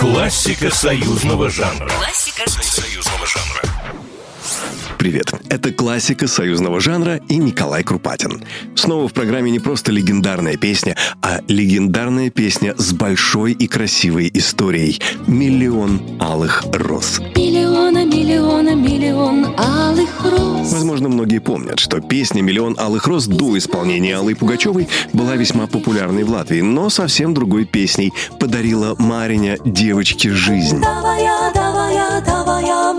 Классика союзного жанра. Классика союзного жанра. Привет, это классика союзного жанра и Николай Крупатин. Снова в программе не просто легендарная песня, а легендарная песня с большой и красивой историей «Миллион алых роз». Миллиона, миллиона, миллион алых роз. Возможно, многие помнят, что песня «Миллион алых роз» до исполнения Аллы Пугачевой была весьма популярной в Латвии, но совсем другой песней подарила Мариня девочке жизнь. Давая, давая, давая.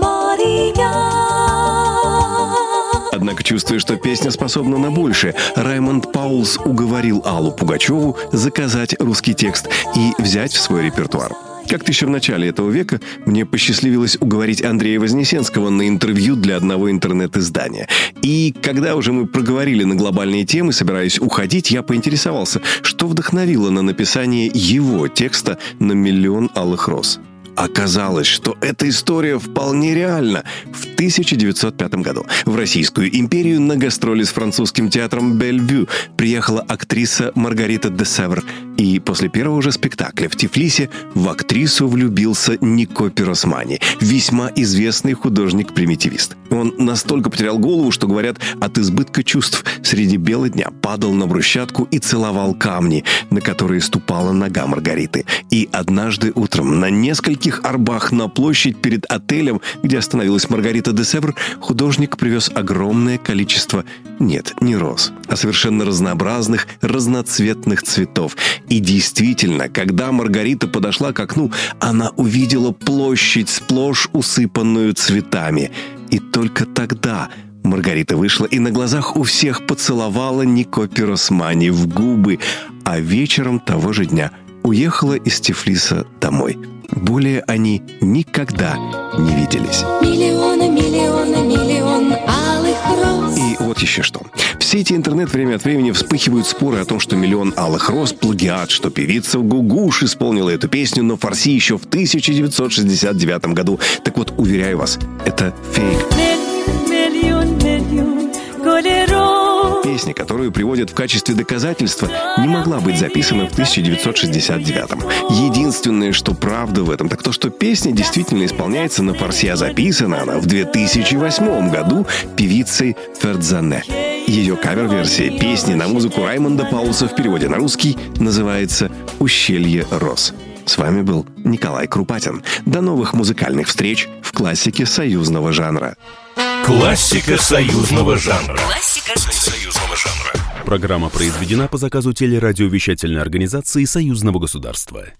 Однако, чувствуя, что песня способна на большее, Раймонд Паулс уговорил Аллу Пугачеву заказать русский текст и взять в свой репертуар. Как-то еще в начале этого века мне посчастливилось уговорить Андрея Вознесенского на интервью для одного интернет-издания. И когда уже мы проговорили на глобальные темы, собираясь уходить, я поинтересовался, что вдохновило на написание его текста на «Миллион алых роз». Оказалось, что эта история вполне реальна. В 1905 году в Российскую империю на гастроли с французским театром «Бельвю» приехала актриса Маргарита де Севр. И после первого же спектакля в Тифлисе в актрису влюбился Нико Пиросмани, весьма известный художник-примитивист. Он настолько потерял голову, что, говорят, от избытка чувств среди бела дня падал на брусчатку и целовал камни, на которые ступала нога Маргариты. И однажды утром на нескольких арбах на площадь перед отелем, где остановилась Маргарита де Севр, художник привез огромное количество, нет, не роз, а совершенно разнообразных, разноцветных цветов. И действительно, когда Маргарита подошла к окну, она увидела площадь сплошь усыпанную цветами. И только тогда Маргарита вышла и на глазах у всех поцеловала Нико Пиросмани в губы, а вечером того же дня уехала из Тифлиса домой. Более они никогда не виделись. Миллиона, миллиона, миллион алых роз. И вот еще что. В сети интернет время от времени вспыхивают споры о том, что «Миллион алых роз» – плагиат, что певица Гугуш исполнила эту песню на фарси еще в 1969 году. Так вот, уверяю вас, это фейк. Песня, которую приводят в качестве доказательства, не могла быть записана в 1969 Единственное, что правда в этом, так то, что песня действительно исполняется на фарси, а записана она в 2008 году певицей Фердзане. Ее кавер-версия песни на музыку Раймонда Паулса в переводе на русский называется «Ущелье роз». С вами был Николай Крупатин. До новых музыкальных встреч в классике союзного жанра. Классика союзного жанра. Классика союзного жанра. Программа произведена по заказу телерадиовещательной организации Союзного государства.